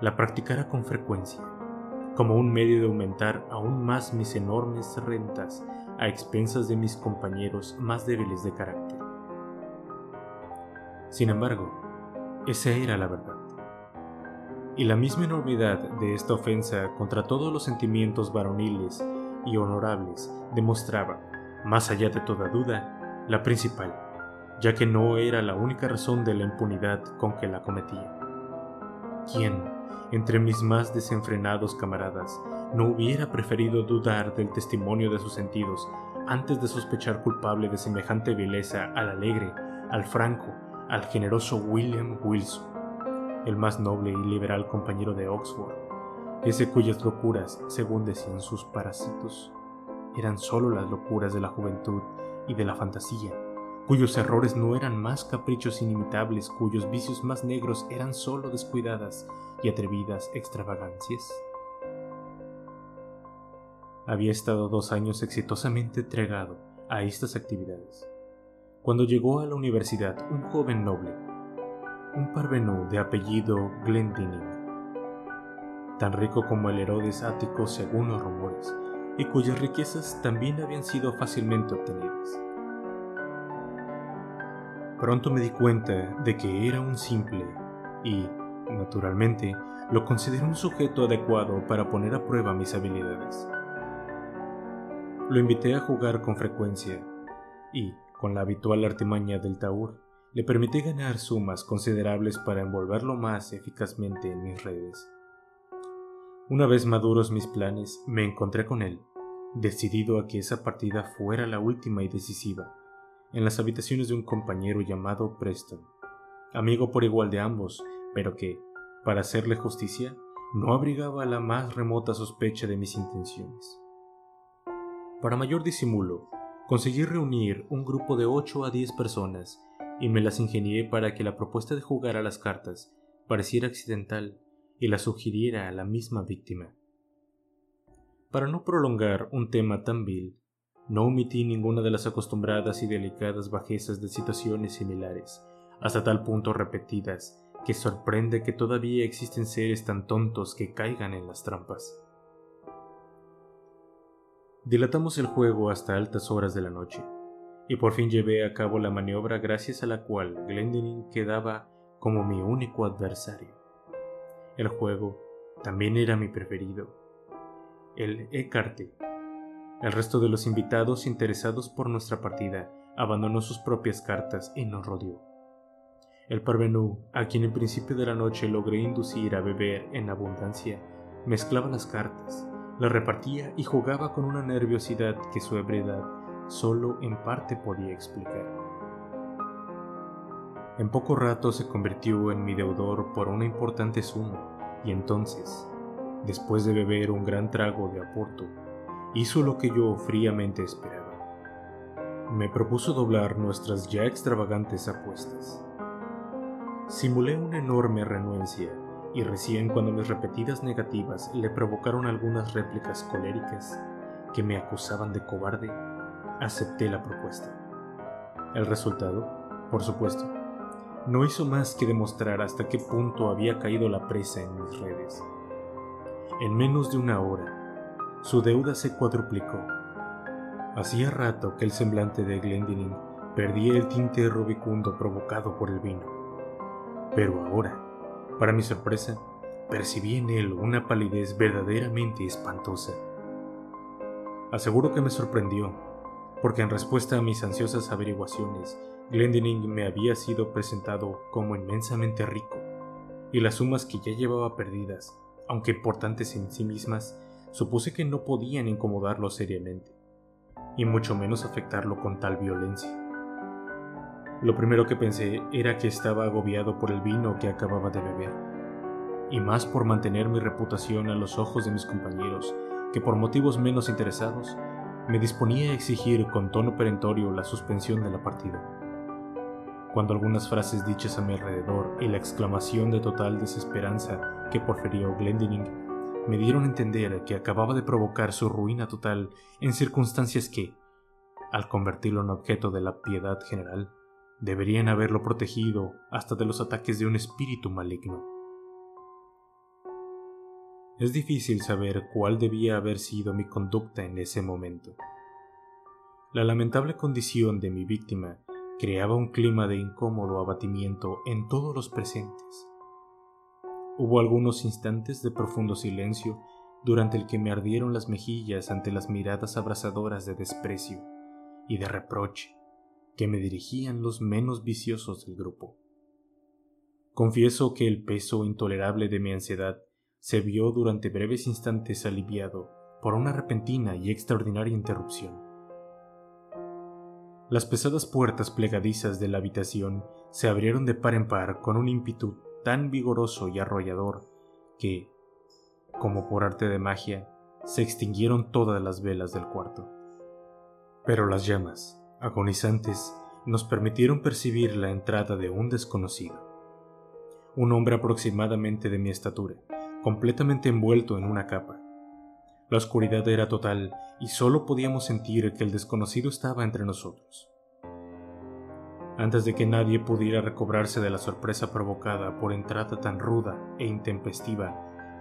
la practicara con frecuencia, como un medio de aumentar aún más mis enormes rentas a expensas de mis compañeros más débiles de carácter. Sin embargo, esa era la verdad. Y la misma enormidad de esta ofensa contra todos los sentimientos varoniles y honorables demostraba, más allá de toda duda, la principal, ya que no era la única razón de la impunidad con que la cometía. ¿Quién, entre mis más desenfrenados camaradas, no hubiera preferido dudar del testimonio de sus sentidos antes de sospechar culpable de semejante vileza al alegre, al franco, al generoso William Wilson, el más noble y liberal compañero de Oxford, ese cuyas locuras, según decían sus parásitos, eran sólo las locuras de la juventud y de la fantasía, cuyos errores no eran más caprichos inimitables, cuyos vicios más negros eran sólo descuidadas y atrevidas extravagancias. Había estado dos años exitosamente entregado a estas actividades cuando llegó a la universidad un joven noble, un parvenú de apellido Glendinning, tan rico como el Herodes ático según los rumores, y cuyas riquezas también habían sido fácilmente obtenidas. Pronto me di cuenta de que era un simple y, naturalmente, lo consideré un sujeto adecuado para poner a prueba mis habilidades. Lo invité a jugar con frecuencia y, con la habitual artimaña del Taur, le permití ganar sumas considerables para envolverlo más eficazmente en mis redes. Una vez maduros mis planes, me encontré con él, decidido a que esa partida fuera la última y decisiva, en las habitaciones de un compañero llamado Preston, amigo por igual de ambos, pero que, para hacerle justicia, no abrigaba la más remota sospecha de mis intenciones. Para mayor disimulo, conseguí reunir un grupo de 8 a 10 personas y me las ingenié para que la propuesta de jugar a las cartas pareciera accidental y la sugiriera a la misma víctima. Para no prolongar un tema tan vil, no omití ninguna de las acostumbradas y delicadas bajezas de situaciones similares, hasta tal punto repetidas que sorprende que todavía existen seres tan tontos que caigan en las trampas. Dilatamos el juego hasta altas horas de la noche, y por fin llevé a cabo la maniobra gracias a la cual Glendinning quedaba como mi único adversario. El juego también era mi preferido, el Ecarte. El resto de los invitados interesados por nuestra partida abandonó sus propias cartas y nos rodeó. El parvenú, a quien en principio de la noche logré inducir a beber en abundancia, mezclaba las cartas, las repartía y jugaba con una nerviosidad que su ebriedad solo en parte podía explicar. En poco rato se convirtió en mi deudor por una importante suma, y entonces, después de beber un gran trago de aporto, hizo lo que yo fríamente esperaba. Me propuso doblar nuestras ya extravagantes apuestas. Simulé una enorme renuencia, y recién cuando mis repetidas negativas le provocaron algunas réplicas coléricas que me acusaban de cobarde, acepté la propuesta. El resultado, por supuesto, no hizo más que demostrar hasta qué punto había caído la presa en mis redes. En menos de una hora, su deuda se cuadruplicó. Hacía rato que el semblante de Glendinning perdía el tinte rubicundo provocado por el vino. Pero ahora, para mi sorpresa, percibí en él una palidez verdaderamente espantosa. Aseguro que me sorprendió, porque en respuesta a mis ansiosas averiguaciones, Glendinning me había sido presentado como inmensamente rico, y las sumas que ya llevaba perdidas, aunque importantes en sí mismas, supuse que no podían incomodarlo seriamente, y mucho menos afectarlo con tal violencia. Lo primero que pensé era que estaba agobiado por el vino que acababa de beber, y más por mantener mi reputación a los ojos de mis compañeros que por motivos menos interesados me disponía a exigir con tono perentorio la suspensión de la partida cuando algunas frases dichas a mi alrededor y la exclamación de total desesperanza que proferió Glendinning me dieron a entender que acababa de provocar su ruina total en circunstancias que, al convertirlo en objeto de la piedad general, deberían haberlo protegido hasta de los ataques de un espíritu maligno. Es difícil saber cuál debía haber sido mi conducta en ese momento. La lamentable condición de mi víctima creaba un clima de incómodo abatimiento en todos los presentes. Hubo algunos instantes de profundo silencio durante el que me ardieron las mejillas ante las miradas abrasadoras de desprecio y de reproche que me dirigían los menos viciosos del grupo. Confieso que el peso intolerable de mi ansiedad se vio durante breves instantes aliviado por una repentina y extraordinaria interrupción. Las pesadas puertas plegadizas de la habitación se abrieron de par en par con un ímpetu tan vigoroso y arrollador que, como por arte de magia, se extinguieron todas las velas del cuarto. Pero las llamas, agonizantes, nos permitieron percibir la entrada de un desconocido. Un hombre aproximadamente de mi estatura, completamente envuelto en una capa. La oscuridad era total y solo podíamos sentir que el desconocido estaba entre nosotros. Antes de que nadie pudiera recobrarse de la sorpresa provocada por entrada tan ruda e intempestiva,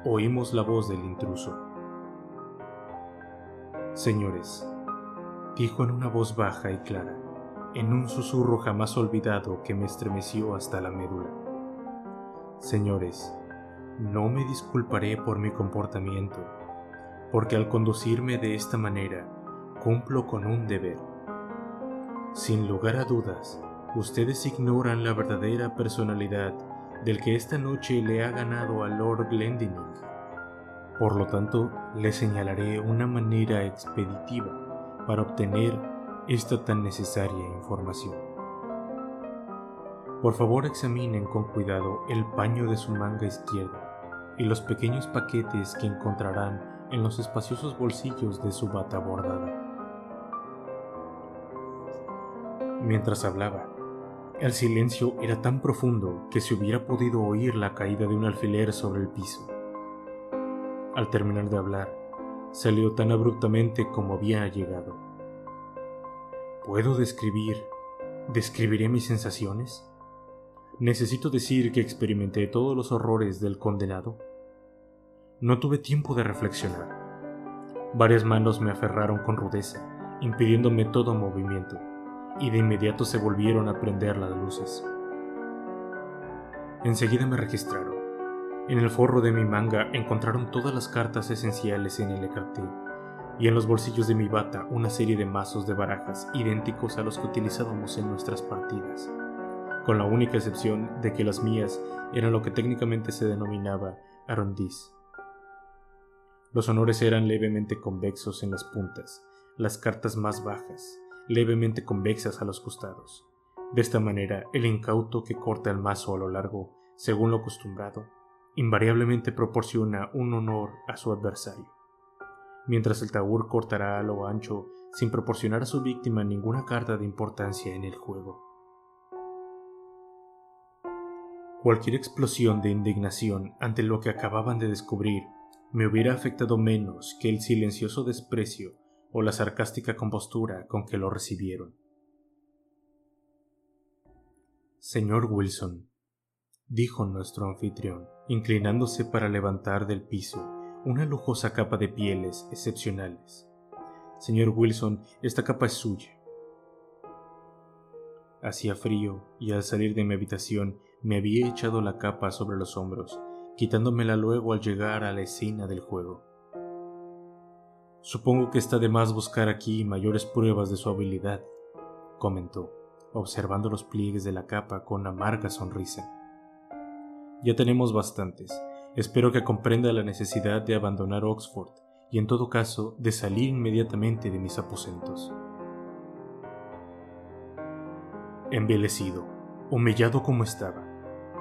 oímos la voz del intruso. Señores, dijo en una voz baja y clara, en un susurro jamás olvidado que me estremeció hasta la médula. Señores, no me disculparé por mi comportamiento, porque al conducirme de esta manera, cumplo con un deber. Sin lugar a dudas, ustedes ignoran la verdadera personalidad del que esta noche le ha ganado a Lord Glendinning. Por lo tanto, le señalaré una manera expeditiva para obtener esta tan necesaria información. Por favor examinen con cuidado el paño de su manga izquierda y los pequeños paquetes que encontrarán en los espaciosos bolsillos de su bata bordada. Mientras hablaba, el silencio era tan profundo que se hubiera podido oír la caída de un alfiler sobre el piso. Al terminar de hablar, salió tan abruptamente como había llegado. ¿Puedo describir, describiré mis sensaciones? ¿Necesito decir que experimenté todos los horrores del condenado? No tuve tiempo de reflexionar. Varias manos me aferraron con rudeza, impidiéndome todo movimiento, y de inmediato se volvieron a prender las luces. Enseguida me registraron. En el forro de mi manga encontraron todas las cartas esenciales en el ecarté, y en los bolsillos de mi bata una serie de mazos de barajas idénticos a los que utilizábamos en nuestras partidas, con la única excepción de que las mías eran lo que técnicamente se denominaba arrondis los honores eran levemente convexos en las puntas, las cartas más bajas, levemente convexas a los costados. De esta manera, el incauto que corta el mazo a lo largo, según lo acostumbrado, invariablemente proporciona un honor a su adversario, mientras el taur cortará a lo ancho sin proporcionar a su víctima ninguna carta de importancia en el juego. Cualquier explosión de indignación ante lo que acababan de descubrir me hubiera afectado menos que el silencioso desprecio o la sarcástica compostura con que lo recibieron. Señor Wilson, dijo nuestro anfitrión, inclinándose para levantar del piso una lujosa capa de pieles excepcionales. Señor Wilson, esta capa es suya. Hacía frío y al salir de mi habitación me había echado la capa sobre los hombros quitándomela luego al llegar a la escena del juego. Supongo que está de más buscar aquí mayores pruebas de su habilidad, comentó, observando los pliegues de la capa con amarga sonrisa. Ya tenemos bastantes. Espero que comprenda la necesidad de abandonar Oxford y en todo caso de salir inmediatamente de mis aposentos. Envilecido, humillado como estaba,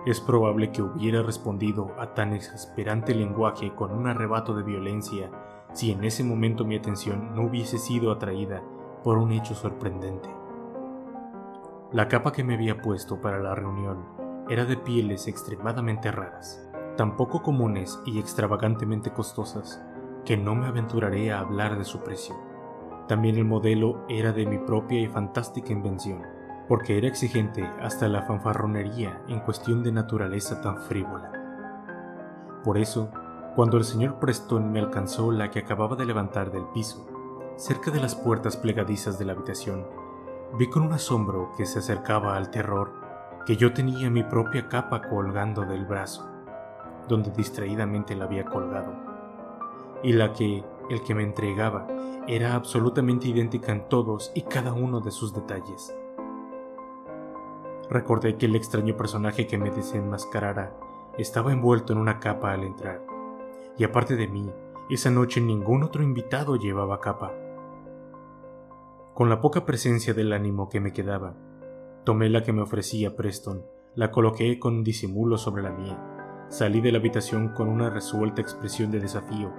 es probable que hubiera respondido a tan exasperante lenguaje con un arrebato de violencia si en ese momento mi atención no hubiese sido atraída por un hecho sorprendente. La capa que me había puesto para la reunión era de pieles extremadamente raras, tan poco comunes y extravagantemente costosas que no me aventuraré a hablar de su precio. También el modelo era de mi propia y fantástica invención porque era exigente hasta la fanfarronería en cuestión de naturaleza tan frívola. Por eso, cuando el señor Preston me alcanzó la que acababa de levantar del piso, cerca de las puertas plegadizas de la habitación, vi con un asombro que se acercaba al terror que yo tenía mi propia capa colgando del brazo, donde distraídamente la había colgado, y la que el que me entregaba era absolutamente idéntica en todos y cada uno de sus detalles. Recordé que el extraño personaje que me desenmascarara estaba envuelto en una capa al entrar, y aparte de mí, esa noche ningún otro invitado llevaba capa. Con la poca presencia del ánimo que me quedaba, tomé la que me ofrecía Preston, la coloqué con disimulo sobre la mía, salí de la habitación con una resuelta expresión de desafío,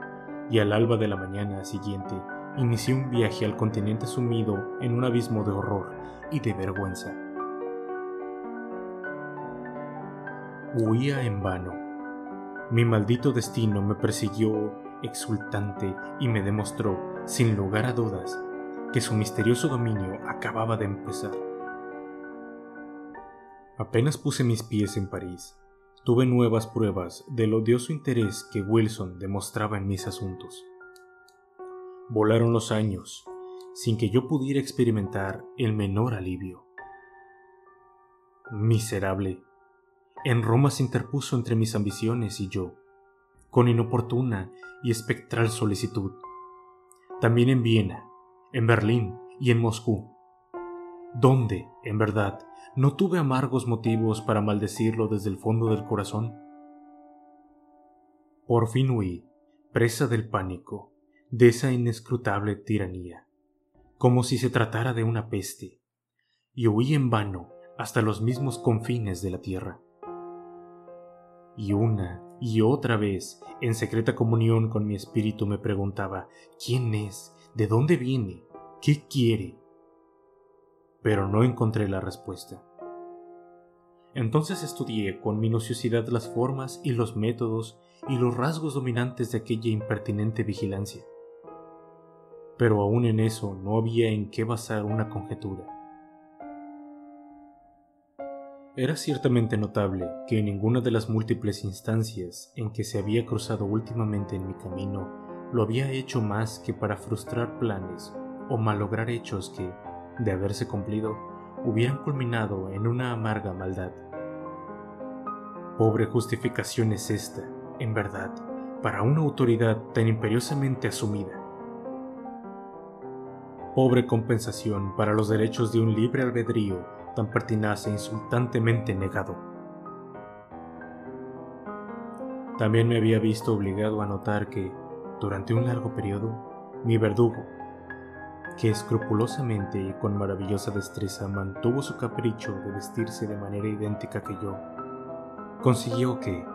y al alba de la mañana siguiente inicié un viaje al continente sumido en un abismo de horror y de vergüenza. Huía en vano. Mi maldito destino me persiguió exultante y me demostró, sin lugar a dudas, que su misterioso dominio acababa de empezar. Apenas puse mis pies en París, tuve nuevas pruebas del odioso interés que Wilson demostraba en mis asuntos. Volaron los años sin que yo pudiera experimentar el menor alivio. Miserable. En Roma se interpuso entre mis ambiciones y yo, con inoportuna y espectral solicitud. También en Viena, en Berlín y en Moscú, donde, en verdad, no tuve amargos motivos para maldecirlo desde el fondo del corazón. Por fin huí, presa del pánico, de esa inescrutable tiranía como si se tratara de una peste, y huí en vano hasta los mismos confines de la tierra. Y una y otra vez, en secreta comunión con mi espíritu, me preguntaba, ¿quién es? ¿De dónde viene? ¿Qué quiere? Pero no encontré la respuesta. Entonces estudié con minuciosidad las formas y los métodos y los rasgos dominantes de aquella impertinente vigilancia pero aún en eso no había en qué basar una conjetura. Era ciertamente notable que en ninguna de las múltiples instancias en que se había cruzado últimamente en mi camino lo había hecho más que para frustrar planes o malograr hechos que, de haberse cumplido, hubieran culminado en una amarga maldad. Pobre justificación es esta, en verdad, para una autoridad tan imperiosamente asumida pobre compensación para los derechos de un libre albedrío tan pertinaz e insultantemente negado. También me había visto obligado a notar que, durante un largo periodo, mi verdugo, que escrupulosamente y con maravillosa destreza mantuvo su capricho de vestirse de manera idéntica que yo, consiguió que,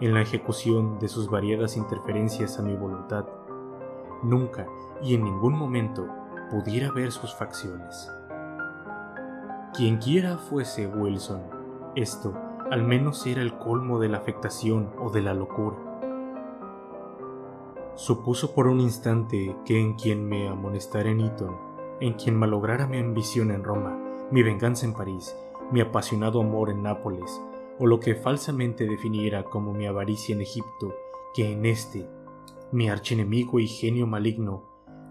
en la ejecución de sus variadas interferencias a mi voluntad, nunca y en ningún momento pudiera ver sus facciones. Quienquiera fuese Wilson, esto al menos era el colmo de la afectación o de la locura. Supuso por un instante que en quien me amonestara en Eton, en quien malograra mi ambición en Roma, mi venganza en París, mi apasionado amor en Nápoles, o lo que falsamente definiera como mi avaricia en Egipto, que en este, mi archienemigo y genio maligno,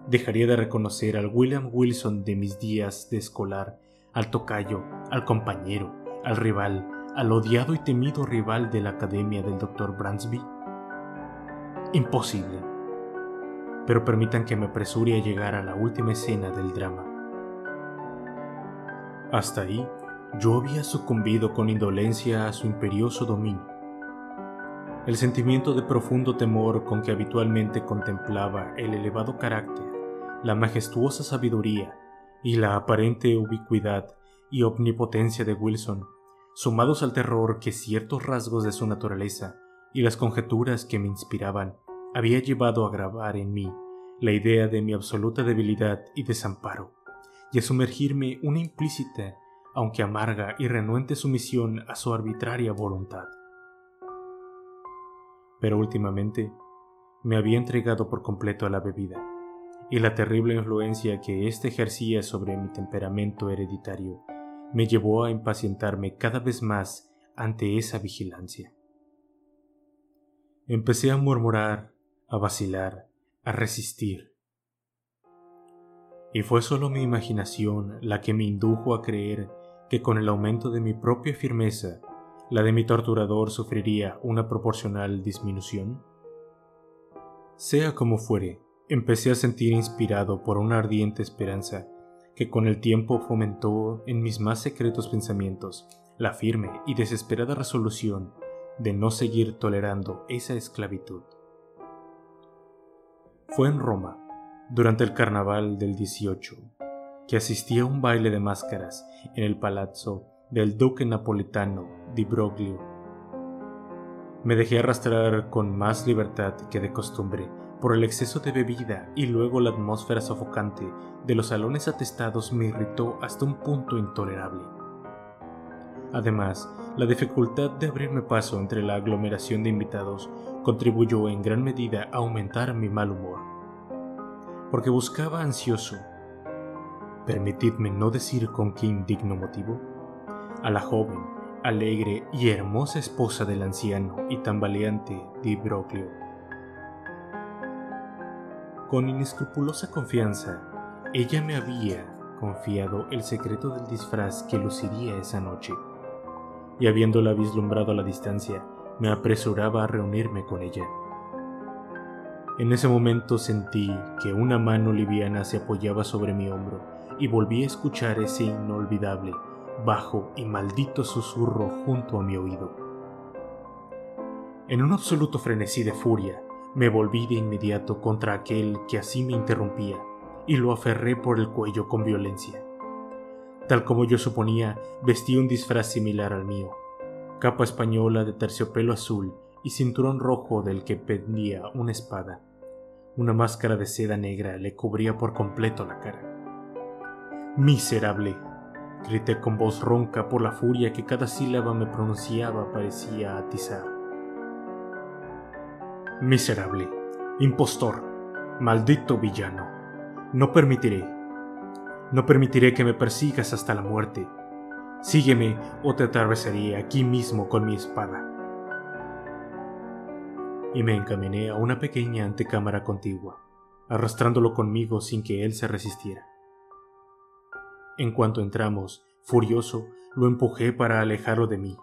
dejaría de reconocer al William Wilson de mis días de escolar, al tocayo, al compañero, al rival, al odiado y temido rival de la academia del Dr. Bransby? Imposible. Pero permitan que me apresure a llegar a la última escena del drama. Hasta ahí, yo había sucumbido con indolencia a su imperioso dominio. El sentimiento de profundo temor con que habitualmente contemplaba el elevado carácter la majestuosa sabiduría y la aparente ubicuidad y omnipotencia de Wilson, sumados al terror que ciertos rasgos de su naturaleza y las conjeturas que me inspiraban, había llevado a grabar en mí la idea de mi absoluta debilidad y desamparo, y a sumergirme una implícita, aunque amarga y renuente sumisión a su arbitraria voluntad. Pero últimamente me había entregado por completo a la bebida y la terrible influencia que éste ejercía sobre mi temperamento hereditario me llevó a impacientarme cada vez más ante esa vigilancia. Empecé a murmurar, a vacilar, a resistir. Y fue solo mi imaginación la que me indujo a creer que con el aumento de mi propia firmeza, la de mi torturador sufriría una proporcional disminución. Sea como fuere, empecé a sentir inspirado por una ardiente esperanza que con el tiempo fomentó en mis más secretos pensamientos la firme y desesperada resolución de no seguir tolerando esa esclavitud. Fue en Roma, durante el carnaval del 18, que asistí a un baile de máscaras en el palazzo del duque napolitano di Broglio. Me dejé arrastrar con más libertad que de costumbre por el exceso de bebida y luego la atmósfera sofocante de los salones atestados me irritó hasta un punto intolerable. Además, la dificultad de abrirme paso entre la aglomeración de invitados contribuyó en gran medida a aumentar mi mal humor, porque buscaba ansioso, permitidme no decir con qué indigno motivo, a la joven alegre y hermosa esposa del anciano y tambaleante Di Broclio. Con inescrupulosa confianza, ella me había confiado el secreto del disfraz que luciría esa noche, y habiéndola vislumbrado a la distancia, me apresuraba a reunirme con ella. En ese momento sentí que una mano liviana se apoyaba sobre mi hombro y volví a escuchar ese inolvidable, bajo y maldito susurro junto a mi oído. En un absoluto frenesí de furia, me volví de inmediato contra aquel que así me interrumpía y lo aferré por el cuello con violencia. Tal como yo suponía, vestía un disfraz similar al mío, capa española de terciopelo azul y cinturón rojo del que pendía una espada. Una máscara de seda negra le cubría por completo la cara. Miserable, grité con voz ronca por la furia que cada sílaba me pronunciaba parecía atizar. Miserable, impostor, maldito villano, no permitiré, no permitiré que me persigas hasta la muerte. Sígueme o te atravesaré aquí mismo con mi espada y me encaminé a una pequeña antecámara contigua, arrastrándolo conmigo sin que él se resistiera. En cuanto entramos, furioso, lo empujé para alejarlo de mí.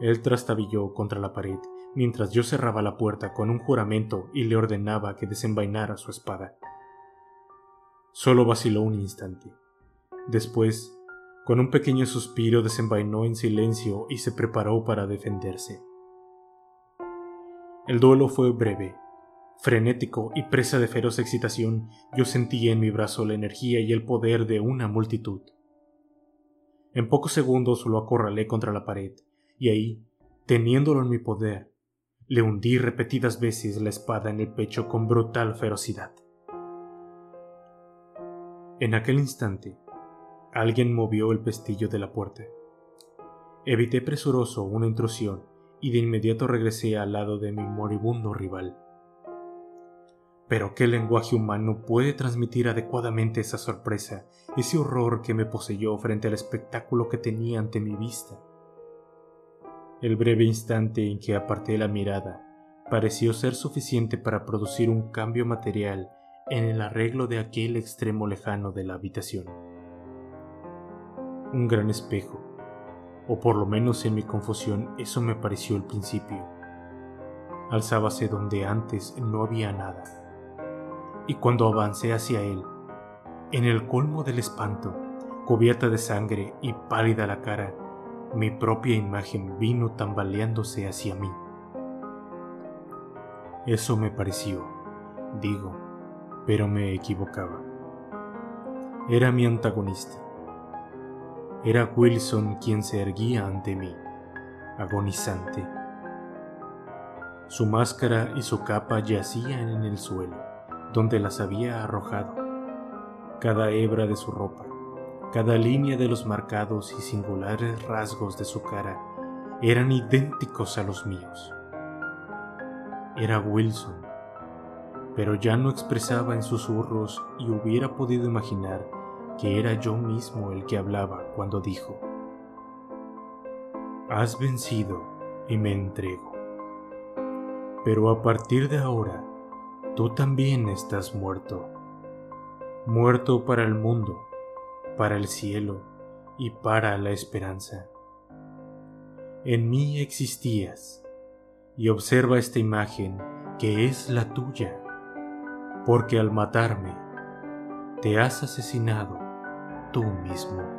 Él trastabilló contra la pared mientras yo cerraba la puerta con un juramento y le ordenaba que desenvainara su espada. Solo vaciló un instante. Después, con un pequeño suspiro, desenvainó en silencio y se preparó para defenderse. El duelo fue breve. Frenético y presa de feroz excitación, yo sentí en mi brazo la energía y el poder de una multitud. En pocos segundos lo acorralé contra la pared, y ahí, teniéndolo en mi poder, le hundí repetidas veces la espada en el pecho con brutal ferocidad. En aquel instante, alguien movió el pestillo de la puerta. Evité presuroso una intrusión y de inmediato regresé al lado de mi moribundo rival. Pero qué lenguaje humano puede transmitir adecuadamente esa sorpresa, ese horror que me poseyó frente al espectáculo que tenía ante mi vista. El breve instante en que aparté la mirada pareció ser suficiente para producir un cambio material en el arreglo de aquel extremo lejano de la habitación. Un gran espejo, o por lo menos en mi confusión eso me pareció el principio. Alzábase donde antes no había nada. Y cuando avancé hacia él, en el colmo del espanto, cubierta de sangre y pálida la cara, mi propia imagen vino tambaleándose hacia mí. Eso me pareció, digo, pero me equivocaba. Era mi antagonista era Wilson quien se erguía ante mí, agonizante. Su máscara y su capa yacían en el suelo, donde las había arrojado. Cada hebra de su ropa, cada línea de los marcados y singulares rasgos de su cara eran idénticos a los míos. Era Wilson, pero ya no expresaba en susurros y hubiera podido imaginar que era yo mismo el que hablaba cuando dijo, Has vencido y me entrego. Pero a partir de ahora, tú también estás muerto. Muerto para el mundo, para el cielo y para la esperanza. En mí existías, y observa esta imagen que es la tuya, porque al matarme, te has asesinado tú mismo.